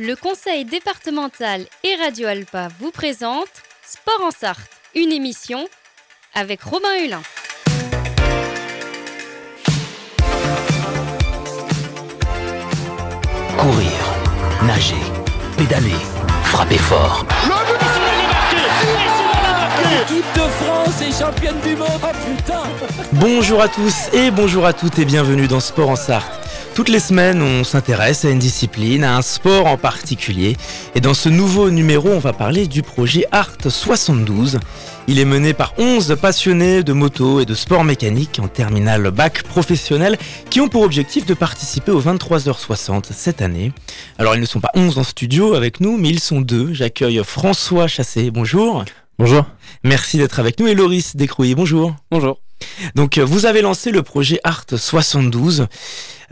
Le conseil départemental et Radio Alpa vous présente Sport en Sarthe, une émission avec Robin Hulin. Courir, nager, pédaler, frapper fort. L'équipe de France est championne du monde. Oh putain Bonjour à tous et bonjour à toutes et bienvenue dans Sport en Sarthe. Toutes les semaines, on s'intéresse à une discipline, à un sport en particulier. Et dans ce nouveau numéro, on va parler du projet Art 72. Il est mené par 11 passionnés de moto et de sport mécanique en terminale bac professionnel qui ont pour objectif de participer aux 23h60 cette année. Alors ils ne sont pas 11 en studio avec nous, mais ils sont deux. J'accueille François Chassé, bonjour. Bonjour. Merci d'être avec nous et Loris Décrouy, bonjour. Bonjour. Donc euh, vous avez lancé le projet Art 72.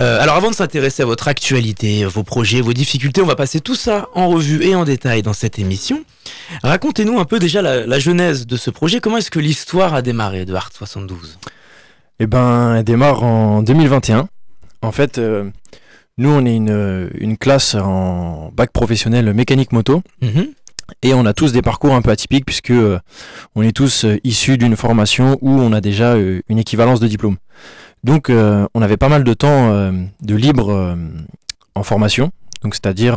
Euh, alors avant de s'intéresser à votre actualité, vos projets, vos difficultés, on va passer tout ça en revue et en détail dans cette émission. Racontez-nous un peu déjà la, la genèse de ce projet. Comment est-ce que l'histoire a démarré de Art 72 Eh ben, elle démarre en 2021. En fait, euh, nous, on est une, une classe en bac professionnel mécanique moto. Mhm. Et on a tous des parcours un peu atypiques puisque euh, on est tous euh, issus d'une formation où on a déjà euh, une équivalence de diplôme. Donc on avait pas mal de temps de libre en formation. Donc c'est-à-dire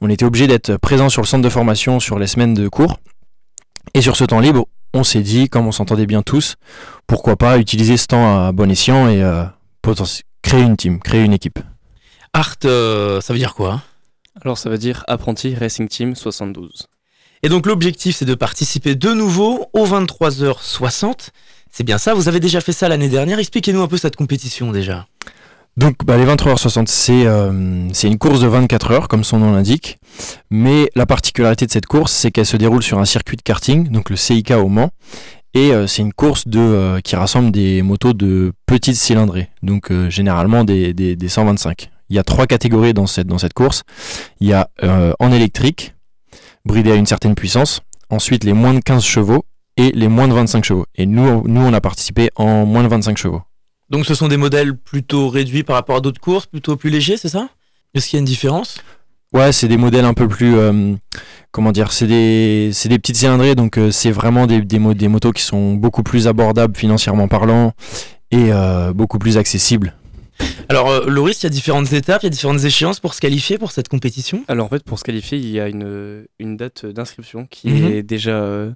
on était obligé d'être présent sur le centre de formation sur les semaines de cours. Et sur ce temps libre, on s'est dit, comme on s'entendait bien tous, pourquoi pas utiliser ce temps à bon escient et créer une team, créer une équipe. Art, ça veut dire quoi Alors ça veut dire apprenti Racing Team 72. Et donc l'objectif c'est de participer de nouveau aux 23h60. C'est bien ça, vous avez déjà fait ça l'année dernière. Expliquez-nous un peu cette compétition déjà. Donc bah, les 23h60, c'est euh, c'est une course de 24 heures, comme son nom l'indique. Mais la particularité de cette course, c'est qu'elle se déroule sur un circuit de karting, donc le CIK au Mans. Et euh, c'est une course de, euh, qui rassemble des motos de petites cylindrées, donc euh, généralement des, des, des 125. Il y a trois catégories dans cette, dans cette course. Il y a euh, en électrique, bridé à une certaine puissance. Ensuite, les moins de 15 chevaux et les moins de 25 chevaux. Et nous, nous on a participé en moins de 25 chevaux. Donc ce sont des modèles plutôt réduits par rapport à d'autres courses, plutôt plus légers, c'est ça? Est-ce qu'il y a une différence? Ouais, c'est des modèles un peu plus. euh, comment dire C'est des, c'est des petites cylindrées, donc euh, c'est vraiment des, des, mo- des motos qui sont beaucoup plus abordables financièrement parlant et euh, beaucoup plus accessibles. Alors euh, Loris, il y a différentes étapes, il y a différentes échéances pour se qualifier pour cette compétition Alors en fait pour se qualifier il y a une, une date d'inscription qui Mhm. est déjà euh,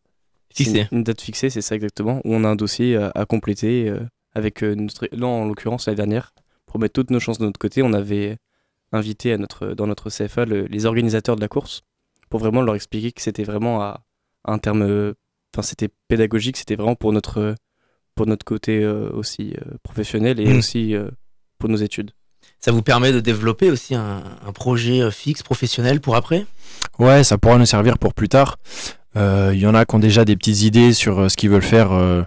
Fixée. Une, une date fixée, c'est ça exactement, où on a un dossier à, à compléter euh, avec euh, notre... Là en l'occurrence l'année dernière, pour mettre toutes nos chances de notre côté, on avait invité à notre, dans notre CFA le- les organisateurs de la course pour vraiment leur expliquer que c'était vraiment à, à un terme... euh, Enfin c'était pédagogique, c'était vraiment pour notre, pour notre côté euh, aussi euh, professionnel et Mhm. aussi euh, pour nos études. Ça vous permet de développer aussi un, un projet euh, fixe, professionnel pour après? Ouais, ça pourra nous servir pour plus tard. Euh, Il y en a qui ont déjà des petites idées sur euh, ce qu'ils veulent faire euh,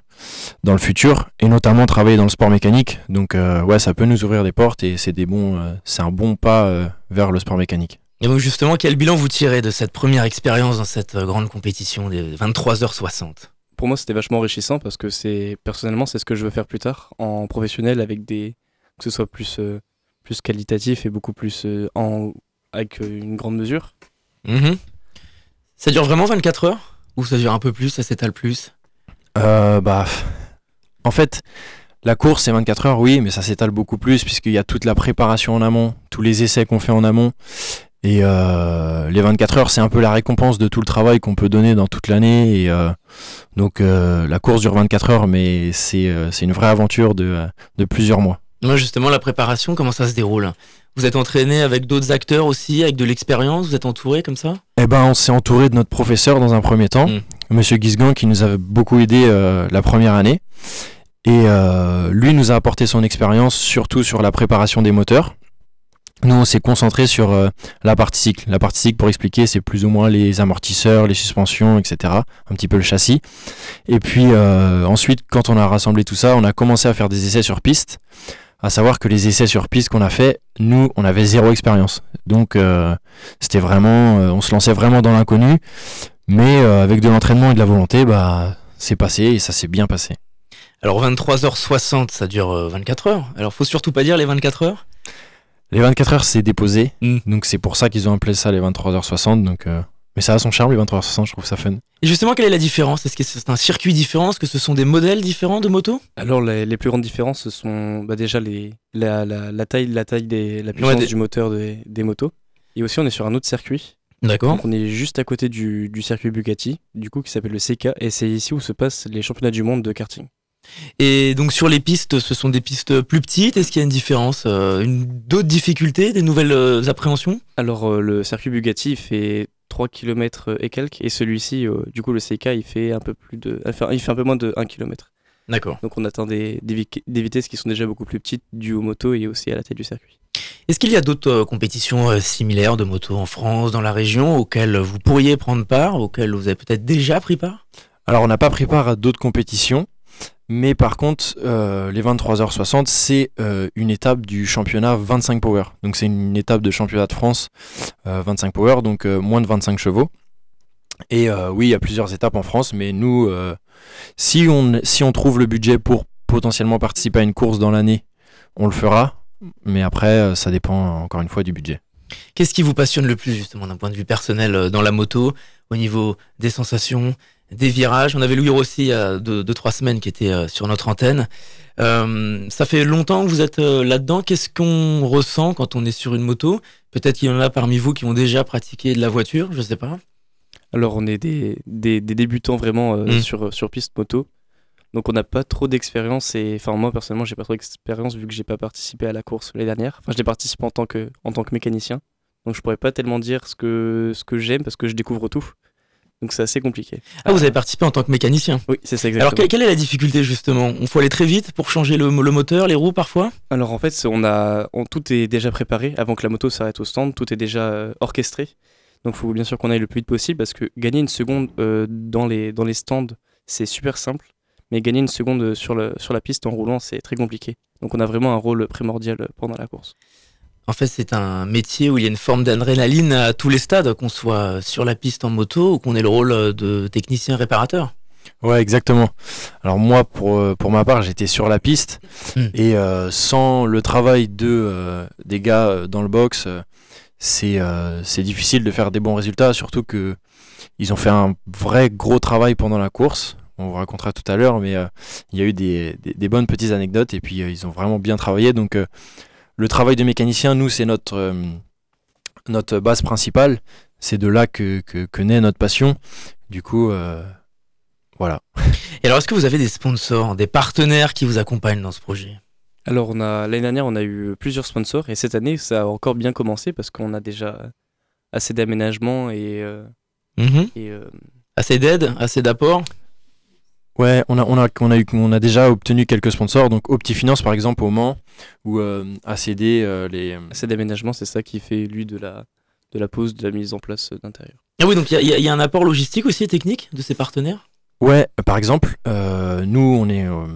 dans le futur, et notamment travailler dans le sport mécanique. Donc euh, ouais, ça peut nous ouvrir des portes et c'est des bons, euh, c'est un bon pas euh, vers le sport mécanique. Et donc justement, quel bilan vous tirez de cette première expérience dans cette grande compétition des 23h60 pour moi c'était vachement enrichissant parce que c'est personnellement c'est ce que je veux faire plus tard en professionnel avec des que ce soit plus euh, plus qualitatif et beaucoup plus euh, en avec euh, une grande mesure Mhm. Ça dure vraiment 24 heures? Ou ça dure un peu plus, ça s'étale plus? Euh, bah, en fait, la course c'est 24 heures, oui, mais ça s'étale beaucoup plus puisqu'il y a toute la préparation en amont, tous les essais qu'on fait en amont. Et euh, les 24 heures, c'est un peu la récompense de tout le travail qu'on peut donner dans toute l'année. Et euh, donc euh, la course dure 24 heures, mais c'est euh, c'est une vraie aventure de, de plusieurs mois. Moi justement, la préparation, comment ça se déroule? Vous êtes entraîné avec d'autres acteurs aussi, avec de l'expérience? Vous êtes entouré comme ça? Eh ben, on s'est entouré de notre professeur dans un premier temps, Mm. Monsieur Guisgan, qui nous avait beaucoup aidé euh, la première année. Et euh, lui nous a apporté son expérience, surtout sur la préparation des moteurs. Nous, on s'est concentré sur euh, la partie cycle. La partie cycle, pour expliquer, c'est plus ou moins les amortisseurs, les suspensions, etc. Un petit peu le châssis. Et puis euh, ensuite, quand on a rassemblé tout ça, on a commencé à faire des essais sur piste. À savoir que les essais sur piste qu'on a fait, nous, on avait zéro expérience. Donc, euh, c'était vraiment, euh, on se lançait vraiment dans l'inconnu. Mais euh, avec de l'entraînement et de la volonté, bah, c'est passé et ça s'est bien passé. Alors 23h60, ça dure euh, 24 heures. Alors faut surtout pas dire les 24 heures? Les 24 heures, c'est déposé. Mm. Donc c'est pour ça qu'ils ont appelé ça les 23h60. Donc, euh, Mais ça a son charme, les 23h60, je trouve ça fun. Et justement, quelle est la différence? Est-ce que c'est un circuit différent? Est-ce que ce sont des modèles différents de motos Alors les, les plus grandes différences, ce sont bah, déjà les, la, la, la taille, la taille des, la puissance des- du moteur des, des motos. Et aussi, on est sur un autre circuit. D'accord. Donc on est juste à côté du, du circuit Bugatti, du coup qui s'appelle le CK, et c'est ici où se passent les championnats du monde de karting. Et donc sur les pistes, ce sont des pistes plus petites. Est-ce qu'il y a une différence euh, une, D'autres difficultés Des nouvelles euh, appréhensions? Alors euh, le circuit Bugatti il fait 3 km et quelques, et celui-ci, euh, du coup le CK, il fait un peu plus de, enfin, il fait un peu moins de 1 km. D'accord. Donc on atteint des, des, vi- des vitesses qui sont déjà beaucoup plus petites dues aux motos et aussi à la taille du circuit. Est-ce qu'il y a d'autres euh, compétitions euh, similaires de motos en France, dans la région, auxquelles vous pourriez prendre part, auxquelles vous avez peut-être déjà pris part? Alors, on n'a pas pris part à d'autres compétitions, mais par contre, euh, les 23h60, c'est euh, une étape du championnat 25 Power. Donc, c'est une étape de championnat de France euh, 25 Power, donc euh, moins de 25 chevaux. Et euh, oui, il y a plusieurs étapes en France, mais nous, euh, si, on, si on trouve le budget pour potentiellement participer à une course dans l'année, on le fera. Mais après, euh, ça dépend encore une fois du budget. Qu'est-ce qui vous passionne le plus justement d'un point de vue personnel euh, dans la moto, au niveau des sensations, des virages On avait Louis Rossi il y a deux, deux, trois semaines qui était euh, sur notre antenne. Euh, ça fait longtemps que vous êtes euh, là-dedans. Qu'est-ce qu'on ressent quand on est sur une moto? Peut-être qu'il y en a parmi vous qui ont déjà pratiqué de la voiture, je sais pas. Alors on est des, des, des débutants vraiment euh, Mm. sur, sur piste moto. Donc on n'a pas trop d'expérience et enfin moi personnellement j'ai pas trop d'expérience vu que j'ai pas participé à la course l'année dernière. Enfin je l'ai participé en tant que en tant que mécanicien. Donc je pourrais pas tellement dire ce que ce que j'aime parce que je découvre tout. Donc c'est assez compliqué. Ah, vous avez participé en tant que mécanicien. Oui, c'est ça Alors exactement. quelle, quelle est la difficulté justement? On faut aller très vite pour changer le, le moteur, les roues parfois? Alors en fait, on a, on- tout est déjà préparé avant que la moto s'arrête au stand, tout est déjà euh, orchestré. Donc il faut bien sûr qu'on aille le plus vite possible parce que gagner une seconde euh, dans, les, dans les stands, c'est super simple, mais gagner une seconde euh, sur, le, sur la piste en roulant, c'est très compliqué. Donc on a vraiment un rôle primordial pendant la course. En fait, c'est un métier où il y a une forme d'adrénaline à tous les stades, qu'on soit sur la piste en moto ou qu'on ait le rôle de technicien réparateur. Ouais, exactement. Alors moi, pour, euh, pour ma part, j'étais sur la piste Mm. et euh, sans le travail de, euh, des gars dans le box, c'est euh, difficile de faire des bons résultats, surtout que ils ont fait un vrai gros travail pendant la course. On vous racontera tout à l'heure, mais il y a eu des, des- des bonnes petites anecdotes et puis ils ont vraiment bien travaillé. Donc le travail de mécanicien, nous, c'est notre, euh, notre base principale. C'est de là que, que, que naît notre passion. Du coup, euh, voilà. Et alors, est-ce que vous avez des sponsors, des partenaires qui vous accompagnent dans ce projet? Alors on a l'année dernière, on a eu plusieurs sponsors et cette année, ça a encore bien commencé parce qu'on a déjà assez d'aménagements et, euh, et euh, Assez d'aide, assez d'apport? Ouais, on a, on, a, on, a eu, on a déjà obtenu quelques sponsors, donc Optifinance par exemple au Mans, ou euh, ACD, euh, les... assez d'aménagements, c'est ça qui fait lui de la, de la pose, de la mise en place euh, d'intérieur. Ah oui, donc il y, a- il y a- il y a un apport logistique aussi et technique de ces partenaires? Ouais, par exemple, euh, nous on est, euh,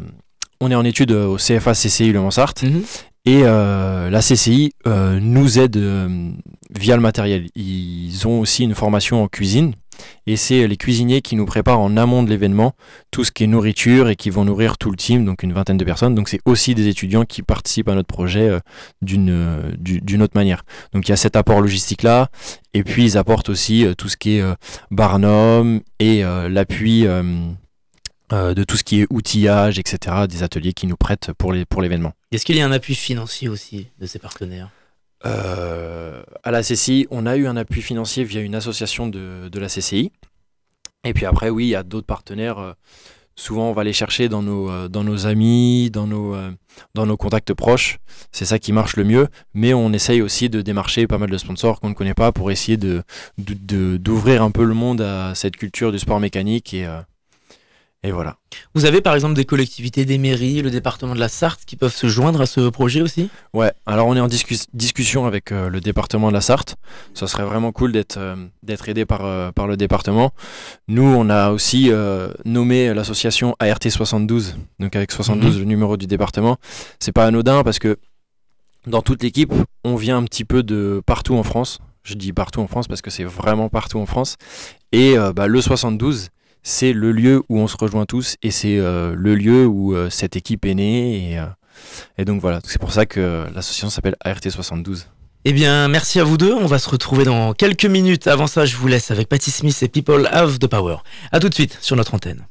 on est en étude euh, au CFA CCI Le Mansart, et euh, la CCI euh, nous aide euh, via le matériel. Ils ont aussi une formation en cuisine et c'est les cuisiniers qui nous préparent en amont de l'événement tout ce qui est nourriture et qui vont nourrir tout le team, donc une vingtaine de personnes. Donc c'est aussi des étudiants qui participent à notre projet euh, d'une euh, du- d'une autre manière. Donc il y a cet apport logistique là et puis ils apportent aussi euh, tout ce qui est euh, Barnum et euh, l'appui euh, euh, de tout ce qui est outillage, etc. Des ateliers qui nous prêtent pour l'événement. Est-ce qu'il y a un appui financier aussi de ces partenaires? Euh, à la CCI, on a eu un appui financier via une association de, de la CCI. Et puis après, oui, il y a d'autres partenaires. euh, souvent, on va les chercher dans nos, euh, dans nos amis, dans nos, euh, dans nos contacts proches. C'est ça qui marche le mieux. Mais on essaye aussi de démarcher pas mal de sponsors qu'on ne connaît pas pour essayer de, d'ouvrir un peu le monde à cette culture du sport mécanique. Et, euh, et voilà. Vous avez par exemple des collectivités, des mairies, le département de la Sarthe qui peuvent se joindre à ce projet aussi? Ouais, alors on est en discus- discussion avec euh, le département de la Sarthe. Ça serait vraiment cool d'être euh, d'être aidé par, euh, par le département. Nous, on a aussi nommé l'association ART72, donc avec 72 Mhm. le numéro du département. C'est pas anodin parce que dans toute l'équipe, on vient un petit peu de partout en France. Je dis partout en France parce que c'est vraiment partout en France. Et bah, le 72, c'est le lieu où on se rejoint tous et c'est euh, le lieu où euh, cette équipe est née. Et, euh, Et donc voilà, c'est pour ça que l'association s'appelle ART 72. Eh bien, merci à vous deux. On va se retrouver dans quelques minutes. Avant ça, je vous laisse avec Patty Smith et People Have the Power. A tout de suite sur notre antenne.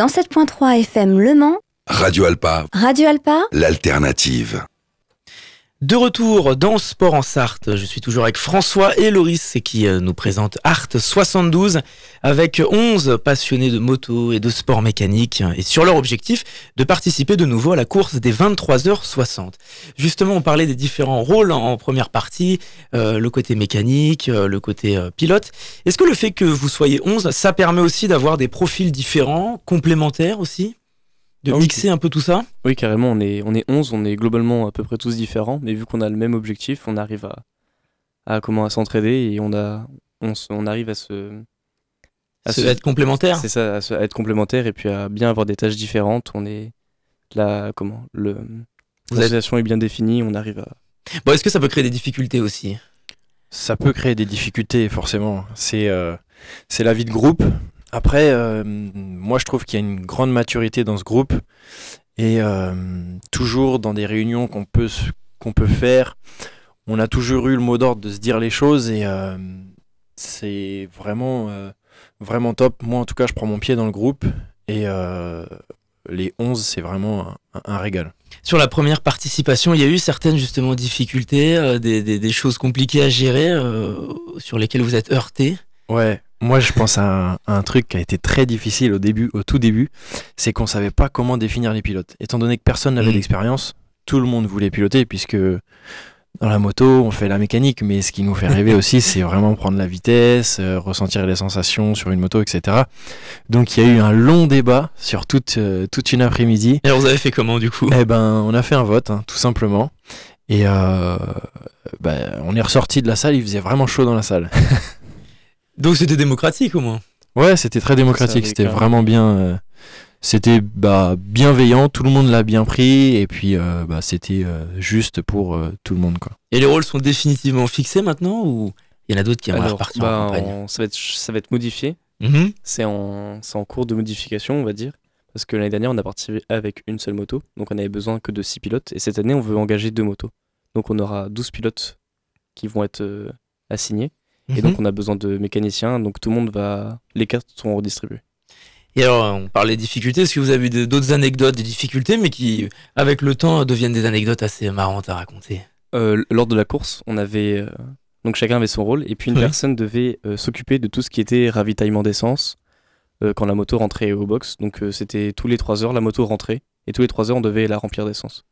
107.3 FM Le Mans, Radio Alpa, Radio Alpa, l'alternative. De retour dans Sport en Sarthe, je suis toujours avec François et Loris qui euh, nous présente Art 72 avec 11 passionnés de moto et de sport mécanique et sur leur objectif de participer de nouveau à la course des 23h60. Justement, on parlait des différents rôles en première partie, euh, le côté mécanique, euh, le côté pilote. Est-ce que le fait que vous soyez 11, ça permet aussi d'avoir des profils différents, complémentaires aussi? De Ah oui. mixer un peu tout ça Oui, carrément, on est, on est 11, on est globalement à peu près tous différents, mais vu qu'on a le même objectif, on arrive à, à, comment, à s'entraider et on, a, on, se- on arrive à se. à Se- se- être complémentaires C'est ça, à, se- à être complémentaires et puis à bien avoir des tâches différentes. On est. La, comment le, êtes- L'association est bien définie, on arrive à. Bon, est-ce que ça peut créer des difficultés aussi? Ça peut créer des difficultés, forcément. C'est euh, c'est la vie de groupe. Après, euh, moi, je trouve qu'il y a une grande maturité dans ce groupe. Et euh, toujours dans des réunions qu'on peut, qu'on peut faire, on a toujours eu le mot d'ordre de se dire les choses. Et euh, c'est vraiment, vraiment top. Moi, en tout cas, je prends mon pied dans le groupe. Et les 11, c'est vraiment un, un régal. Sur la première participation, il y a eu certaines justement difficultés, des, des- des choses compliquées à gérer, sur lesquelles vous êtes heurté. Ouais, moi je pense à un, à un truc qui a été très difficile au début, au tout début, c'est qu'on savait pas comment définir les pilotes. Étant donné que personne n'avait Mhm. d'expérience, tout le monde voulait piloter puisque dans la moto on fait la mécanique, mais ce qui nous fait rêver aussi c'est vraiment prendre la vitesse, euh, ressentir les sensations sur une moto, etc. Donc il y a eu un long débat sur toute, euh, toute une après-midi. Et vous avez fait comment du coup? Eh ben, on a fait un vote, hein, tout simplement. Et euh, ben, on est ressorti de la salle, il faisait vraiment chaud dans la salle. Donc c'était démocratique au moins. Ouais, c'était très démocratique, c'était vraiment bien. euh, c'était bah, bienveillant, tout le monde l'a bien pris, et puis euh, bah, c'était euh, juste pour euh, tout le monde. Quoi. Et les rôles sont définitivement fixés maintenant ou il y en a d'autres qui Alors, repartir bah, en campagne? on- ça, va être, ça va être modifié. Mhm. C'est en, c'est en cours de modification, on va dire. Parce que l'année dernière, on a participé avec une seule moto. Donc, on avait besoin que de 6 pilotes. Et cette année, on veut engager deux motos. Donc, on aura 12 pilotes qui vont être euh, Et Mhm. donc, on a besoin de mécaniciens. Donc, tout le monde va. Les cartes seront redistribuées. Et alors on parlait des difficultés, est-ce que vous avez d'autres anecdotes, des difficultés, mais qui avec le temps deviennent des anecdotes assez marrantes à raconter? Euh, lors de la course, on avait. euh, donc, chacun avait son rôle. Et puis, une Oui. personne devait euh, s'occuper de tout ce qui était ravitaillement d'essence quand la moto rentrait au box. Donc, c'était tous les 3 heures, la moto rentrait. Et tous les 3 heures, on devait la remplir d'essence.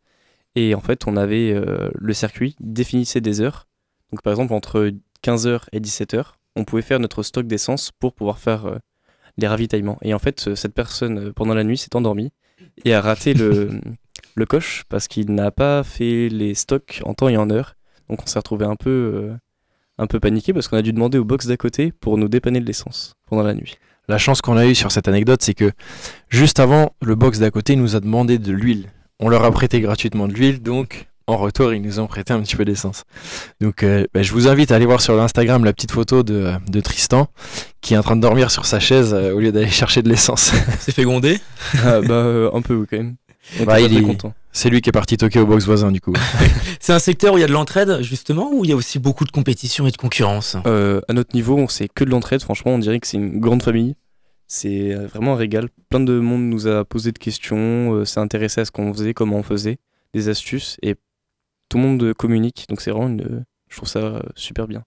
Et en fait, on avait le circuit définissait des heures. Donc, par exemple, entre 15h et 17h, on pouvait faire notre stock d'essence pour pouvoir faire euh, les ravitaillements. Et en fait, cette personne, euh, pendant la nuit, s'est endormie et a raté le, le coche parce qu'il n'a pas fait les stocks en temps et en heure. Donc, on s'est retrouvé un peu, euh, un peu paniqué parce qu'on a dû demander au box d'à côté pour nous dépanner de l'essence pendant la nuit. La chance qu'on a eue sur cette anecdote, c'est que juste avant, le box d'à côté nous a demandé de l'huile. On leur a prêté gratuitement de l'huile, donc en retour, ils nous ont prêté un petit peu d'essence. Donc euh, bah, je vous invite à aller voir sur l'Instagram la petite photo de, de Tristan qui est en train de dormir sur sa chaise euh, au lieu d'aller chercher de l'essence. C'est fait gronder? Ah, bah, euh, un peu oui, quand même. On Bah, il est- content. C'est lui qui est parti toquer au box voisin du coup. C'est un secteur où il y a de l'entraide justement, ou il y a aussi beaucoup de compétition et de concurrence? Euh, à notre niveau, on sait que de l'entraide. Franchement, on dirait que c'est une grande famille. C'est vraiment un régal. Plein de monde nous a posé de questions, euh, s'est intéressé à ce qu'on faisait, comment on faisait, des astuces, et tout le monde communique. Donc c'est vraiment une. Je trouve ça euh, super bien.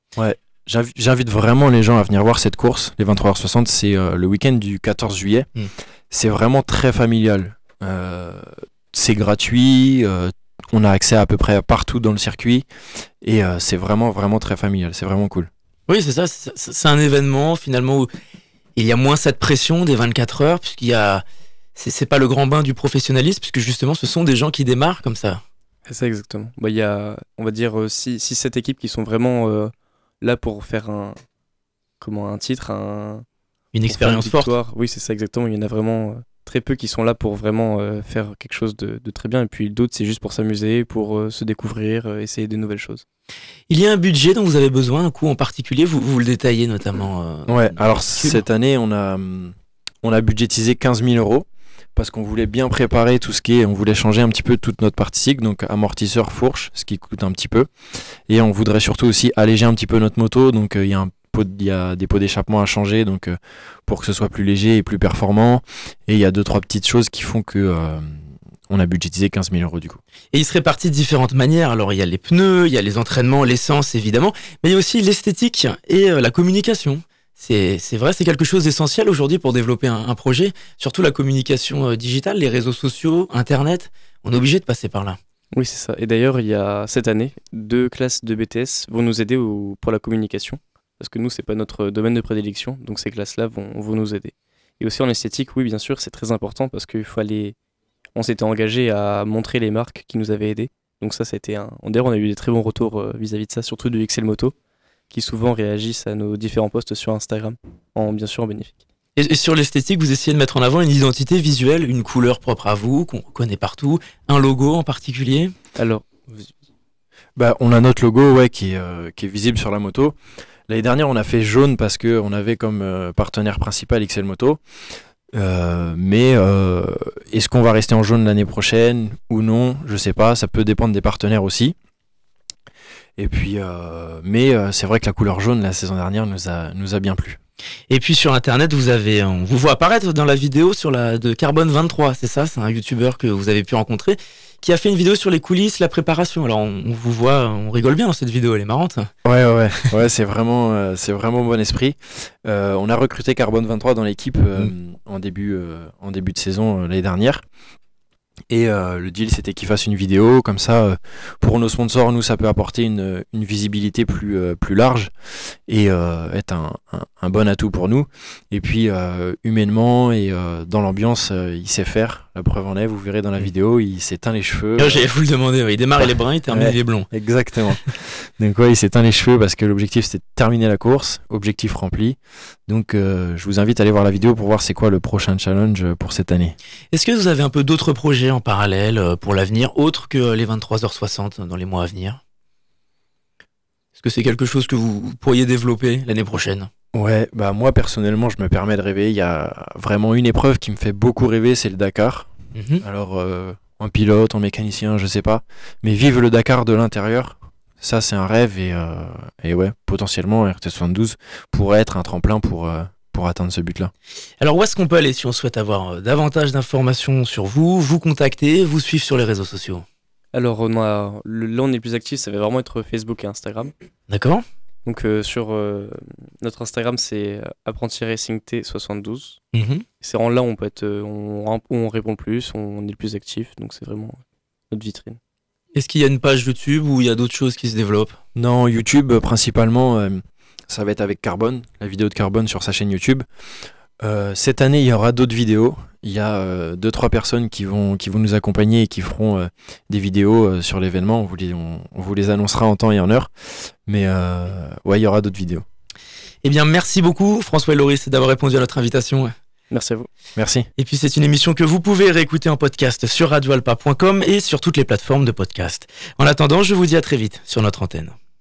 J'invi- J'invite vraiment les gens à venir voir cette course. Les 23h60, c'est euh, le week-end du 14 juillet. Mm. C'est vraiment très familial. Euh, c'est gratuit. euh, on a accès à peu près partout dans le circuit. Et euh, c'est vraiment, vraiment très familial. C'est vraiment cool. Oui, c'est ça, c'est un événement finalement où il y a moins cette pression des 24 heures, puisqu'il y a. C'est c'est pas le grand bain du professionnalisme, puisque justement ce sont des gens qui démarrent comme ça. C'est ça exactement. Bah, Il y a, on va dire, 6-7 équipes qui sont vraiment euh, là pour faire un. Comment un titre, un. Une expérience une forte. Oui, c'est ça exactement. Il y en a vraiment euh, très peu qui sont là pour vraiment euh, faire quelque chose de, de très bien. Et puis d'autres, c'est juste pour s'amuser, pour euh, se découvrir, euh, essayer des nouvelles choses. Il y a un budget dont vous avez besoin, un coup en particulier, vous, vous le détaillez notamment. euh, Ouais, alors cette année, on a, hum, on a budgétisé 15 000 euros parce qu'on voulait bien préparer tout ce qui est, on voulait changer un petit peu toute notre partie cycle, donc amortisseur, fourche, ce qui coûte un petit peu. Et on voudrait surtout aussi alléger un petit peu notre moto, donc euh, il y a a des pots d'échappement à changer, donc euh, pour que ce soit plus léger et plus performant. Et il y a deux trois petites choses qui font que euh, on a budgétisé 15 000 euros du coup. Et il se répartit de différentes manières. Alors il y a les pneus, il y a les entraînements, l'essence évidemment, mais il y a aussi l'esthétique et la communication. C'est vrai, c'est quelque chose d'essentiel aujourd'hui pour développer un, projet, surtout la communication euh, digitale, les réseaux sociaux, Internet. On est obligé de passer par là. Oui, c'est ça. Et d'ailleurs, il y a cette année, deux classes de BTS vont nous aider pour la communication. Parce que nous, c'est pas notre domaine de prédilection. Donc ces classes-là vont, vont nous aider. Et aussi en esthétique, oui, bien sûr, c'est très important parce qu'il fallait. On s'était engagé à montrer les marques qui nous avaient aidés. Donc ça, c'était un. D'ailleurs, on a eu des très bons retours euh, vis-à-vis de ça, surtout de XL Moto, qui souvent réagissent à nos différents posts sur Instagram, en bien sûr en bénéfique. Et, et sur l'esthétique, vous essayez de mettre en avant une identité visuelle, une couleur propre à vous, qu'on reconnaît partout, un logo en particulier? Alors, Bah, on a notre logo ouais, qui, est, euh, qui est visible sur la moto. L'année dernière, on a fait jaune parce qu'on avait comme euh, partenaire principal XL Moto. Euh, mais euh, est-ce qu'on va rester en jaune l'année prochaine ou non? Je sais pas, ça peut dépendre des partenaires aussi. Et puis, euh, mais euh, c'est vrai que la couleur jaune la saison dernière nous a, nous a bien plu. Et puis sur internet, vous avez, on vous voit apparaître dans la vidéo sur la de Carbone 23, c'est ça, c'est un youtubeur que vous avez pu rencontrer, qui a fait une vidéo sur les coulisses, la préparation. Alors on, on vous voit, on rigole bien dans cette vidéo, elle est marrante. Ouais, ouais, ouais, ouais c'est vraiment, euh, c'est vraiment bon esprit. Euh, on a recruté Carbone 23 dans l'équipe euh, en, début, euh, en début de saison euh, l'année dernière. Et euh, le deal, c'était qu'il fasse une vidéo. Comme ça, euh, pour nos sponsors, nous, ça peut apporter une, une visibilité plus, euh, plus large et être un, un- un bon atout pour nous. Et puis, humainement et dans l'ambiance, il sait faire. La preuve en est, vous verrez dans la vidéo, il s'éteint les cheveux. J'allais vous le demander, ouais, il démarre les bruns, il termine Ouais. les blonds. Exactement. Donc ouais, il s'éteint les cheveux parce que l'objectif c'était de terminer la course, objectif rempli. Donc je vous invite à aller voir la vidéo pour voir c'est quoi le prochain challenge pour cette année. Est-ce que vous avez un peu d'autres projets en parallèle euh, pour l'avenir, autres que les 23h60 dans les mois à venir Est-ce que c'est quelque chose que vous pourriez développer l'année prochaine? Ouais, bah moi personnellement je me permets de rêver. Il y a vraiment une épreuve qui me fait beaucoup rêver, c'est le Dakar. Mhm. Alors euh, en pilote, en mécanicien, je sais pas, mais vivre le Dakar de l'intérieur, ça c'est un rêve et, euh, et ouais, potentiellement RT72 pourrait être un tremplin pour euh, pour atteindre ce but-là. Alors où est-ce qu'on peut aller si on souhaite avoir euh, davantage d'informations sur vous, vous contacter, vous suivre sur les réseaux sociaux? Alors on a, le- là, on est plus actif, ça va vraiment être Facebook et Instagram. D'accord Donc euh, sur euh, notre Instagram, c'est apprenti racing T72. Mhm. C'est en là où on peut être, on, on répond le plus, on est le plus actif, donc c'est vraiment notre vitrine. Est-ce qu'il y a une page YouTube ou il y a d'autres choses qui se développent? Non, YouTube principalement, euh, ça va être avec Carbone, la vidéo de Carbone sur sa chaîne YouTube. Euh, cette année, il y aura d'autres vidéos. Il y a euh, deux trois personnes qui vont qui vont nous accompagner et qui feront euh, des vidéos euh, sur l'événement. On vous les on, on vous les annoncera en temps et en heure. Mais euh, ouais, il y aura d'autres vidéos. Eh bien merci beaucoup François et Loris d'avoir répondu à notre invitation. Merci à vous. Merci. Et puis c'est une émission que vous pouvez réécouter en podcast sur radioalpa.com et sur toutes les plateformes de podcast. En attendant, je vous dis à très vite sur notre antenne.